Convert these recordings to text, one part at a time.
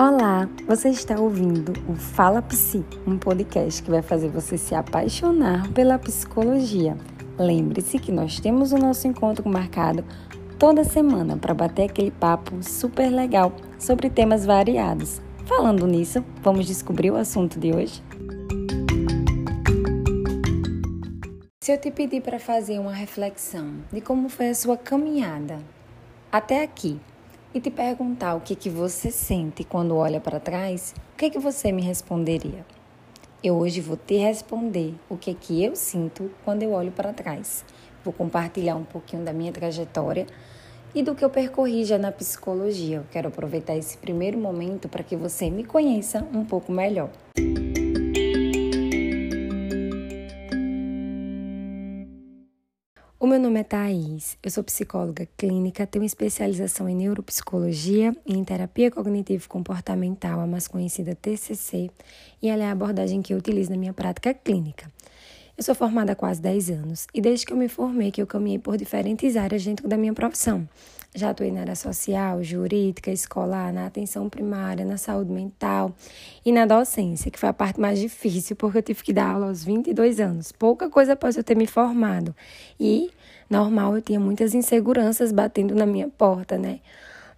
Olá, você está ouvindo o Fala Psi, um podcast que vai fazer você se apaixonar pela psicologia. Lembre-se que nós temos o nosso encontro marcado toda semana para bater aquele papo super legal sobre temas variados. Falando nisso, vamos descobrir o assunto de hoje? Se eu te pedir para fazer uma reflexão de como foi a sua caminhada até aqui, e te perguntar o que, que você sente quando olha para trás, o que, que você me responderia? Eu hoje vou te responder o que, que eu sinto quando eu olho para trás. Vou compartilhar um pouquinho da minha trajetória e do que eu percorri já na psicologia. Eu quero aproveitar esse primeiro momento para que você me conheça um pouco melhor. O meu nome é Thaís, eu sou psicóloga clínica, tenho especialização em neuropsicologia e em terapia cognitivo-comportamental, a mais conhecida TCC, e ela é a abordagem que eu utilizo na minha prática clínica. Eu sou formada há quase 10 anos e desde que eu me formei que eu caminhei por diferentes áreas dentro da minha profissão. Já atuei na área social, jurídica, escolar, na atenção primária, na saúde mental e na docência, que foi a parte mais difícil, porque eu tive que dar aula aos 22 anos, pouca coisa após eu ter me formado. E, normal, eu tinha muitas inseguranças batendo na minha porta, né?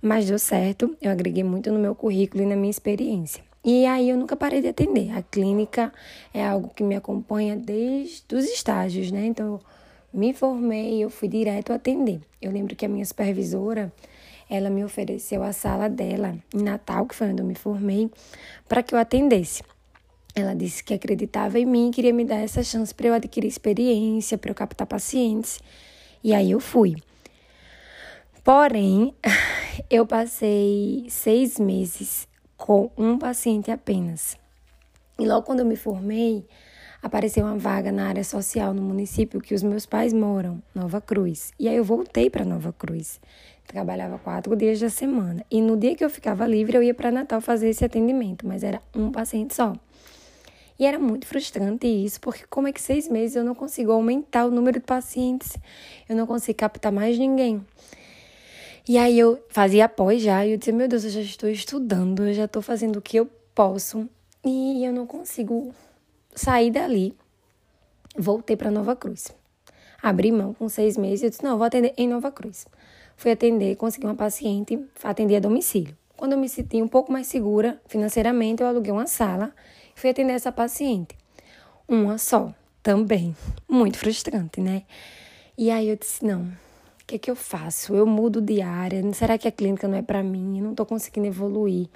Mas deu certo, eu agreguei muito no meu currículo e na minha experiência. E aí eu nunca parei de atender. A clínica é algo que me acompanha desde os estágios, né? Então, me formei e eu fui direto atender. Eu lembro que a minha supervisora, ela me ofereceu a sala dela em Natal, que foi onde eu me formei, para que eu atendesse. Ela disse que acreditava em mim queria me dar essa chance para eu adquirir experiência, para eu captar pacientes. E aí eu fui. Porém, eu passei seis meses com um paciente apenas. E logo quando eu me formei, apareceu uma vaga na área social no município que os meus pais moram, Nova Cruz. E aí eu voltei para Nova Cruz. Trabalhava quatro dias da semana. E no dia que eu ficava livre, eu ia para Natal fazer esse atendimento, mas era um paciente só. E era muito frustrante isso, porque como é que seis meses eu não consigo aumentar o número de pacientes? Eu não consigo captar mais ninguém. E aí eu fazia após já, e eu dizia, meu Deus, eu já estou estudando, eu já estou fazendo o que eu posso, e eu não consigo saí dali, voltei para Nova Cruz. Abri mão com seis meses e disse: não, vou atender em Nova Cruz. Fui atender, consegui uma paciente, atendi a domicílio. Quando eu me senti um pouco mais segura financeiramente, eu aluguei uma sala e fui atender essa paciente. Uma só, também. Muito frustrante, né? E aí eu disse: não, que é que eu faço? Eu mudo de área? Será que a clínica não é para mim? Eu não estou conseguindo evoluir.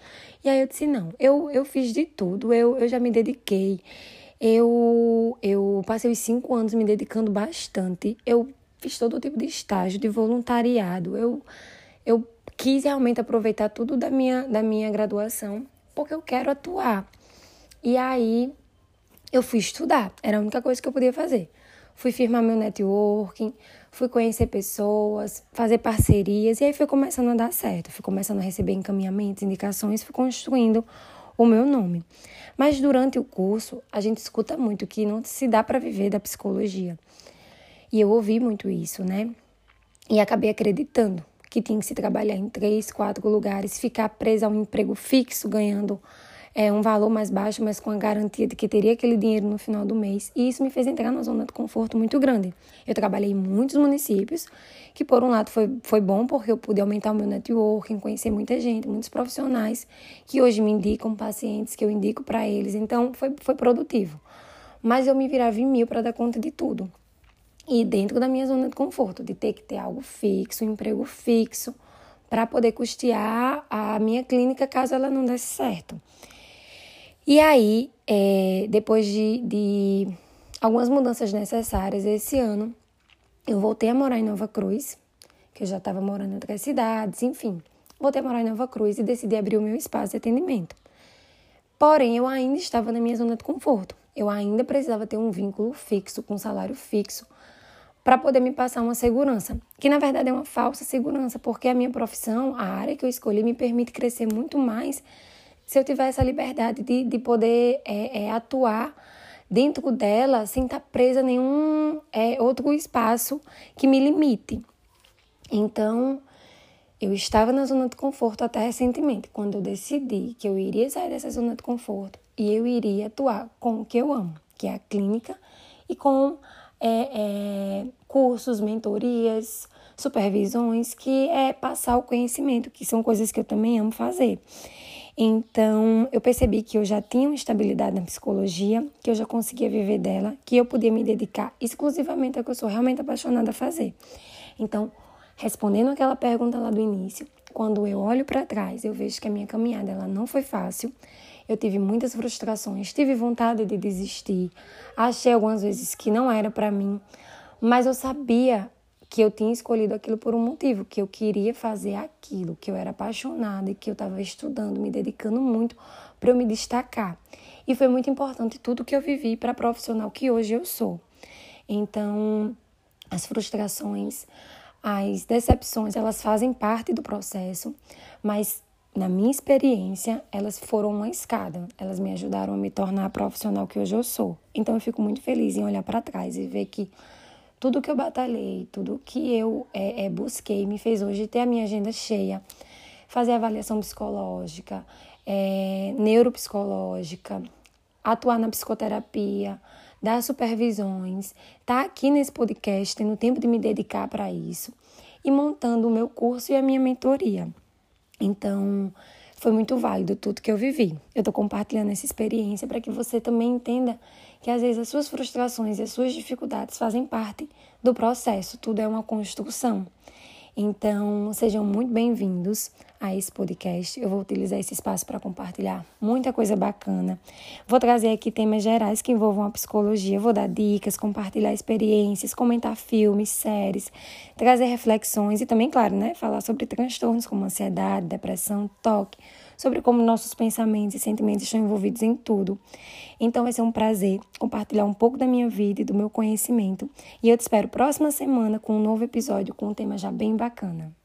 E aí eu disse: não, eu, eu fiz de tudo, eu, eu já me dediquei eu, eu passei os cinco anos me dedicando bastante. Eu fiz todo tipo de estágio, de voluntariado. Eu, eu quis realmente aproveitar tudo da minha, da minha graduação, porque eu quero atuar. E aí eu fui estudar, era a única coisa que eu podia fazer. Fui firmar meu networking, fui conhecer pessoas, fazer parcerias, e aí foi começando a dar certo. Fui começando a receber encaminhamentos, indicações, fui construindo o meu nome. Mas durante o curso, a gente escuta muito que não se dá para viver da psicologia. E eu ouvi muito isso, né? E acabei acreditando que tinha que se trabalhar em três, quatro lugares, ficar presa a um emprego fixo, ganhando é, um valor mais baixo, mas com a garantia de que teria aquele dinheiro no final do mês. E isso me fez entrar numa zona de conforto muito grande. Eu trabalhei em muitos municípios, que por um lado foi, foi bom porque eu pude aumentar o meu networking, conhecer muita gente, muitos profissionais que hoje me indicam pacientes que eu indico para eles. Então foi, foi produtivo. Mas eu me virava em mil para dar conta de tudo. E dentro da minha zona de conforto, de ter que ter algo fixo, um emprego fixo, para poder custear a minha clínica caso ela não desse certo. E aí, é, depois de, de algumas mudanças necessárias esse ano, eu voltei a morar em Nova Cruz, que eu já estava morando em outras cidades, enfim. Voltei a morar em Nova Cruz e decidi abrir o meu espaço de atendimento. Porém, eu ainda estava na minha zona de conforto. Eu ainda precisava ter um vínculo fixo, com um salário fixo, para poder me passar uma segurança, que na verdade é uma falsa segurança, porque a minha profissão, a área que eu escolhi, me permite crescer muito mais se eu tiver essa liberdade de, de poder é, é, atuar dentro dela sem estar presa a nenhum é, outro espaço que me limite. Então, eu estava na zona de conforto até recentemente, quando eu decidi que eu iria sair dessa zona de conforto e eu iria atuar com o que eu amo, que é a clínica, e com é, é, cursos, mentorias, supervisões, que é passar o conhecimento, que são coisas que eu também amo fazer. Então, eu percebi que eu já tinha uma estabilidade na psicologia, que eu já conseguia viver dela, que eu podia me dedicar exclusivamente ao que eu sou realmente apaixonada a fazer. Então, respondendo aquela pergunta lá do início, quando eu olho para trás, eu vejo que a minha caminhada ela não foi fácil. Eu tive muitas frustrações, tive vontade de desistir, achei algumas vezes que não era para mim, mas eu sabia que eu tinha escolhido aquilo por um motivo, que eu queria fazer aquilo, que eu era apaixonada e que eu estava estudando, me dedicando muito para eu me destacar. E foi muito importante tudo que eu vivi para a profissional que hoje eu sou. Então, as frustrações, as decepções, elas fazem parte do processo, mas na minha experiência, elas foram uma escada. Elas me ajudaram a me tornar a profissional que hoje eu sou. Então eu fico muito feliz em olhar para trás e ver que tudo que eu batalhei, tudo que eu é, é, busquei me fez hoje ter a minha agenda cheia, fazer avaliação psicológica, é, neuropsicológica, atuar na psicoterapia, dar supervisões, estar tá aqui nesse podcast, tendo tempo de me dedicar para isso e montando o meu curso e a minha mentoria. Então, foi muito válido tudo que eu vivi. Eu estou compartilhando essa experiência para que você também entenda que às vezes as suas frustrações e as suas dificuldades fazem parte do processo, tudo é uma construção. Então, sejam muito bem-vindos a esse podcast. Eu vou utilizar esse espaço para compartilhar muita coisa bacana. Vou trazer aqui temas gerais que envolvam a psicologia, vou dar dicas, compartilhar experiências, comentar filmes, séries, trazer reflexões e também, claro, né, falar sobre transtornos como ansiedade, depressão, toque, sobre como nossos pensamentos e sentimentos estão envolvidos em tudo. Então vai ser um prazer compartilhar um pouco da minha vida e do meu conhecimento. E eu te espero próxima semana com um novo episódio com um tema já bem bacana.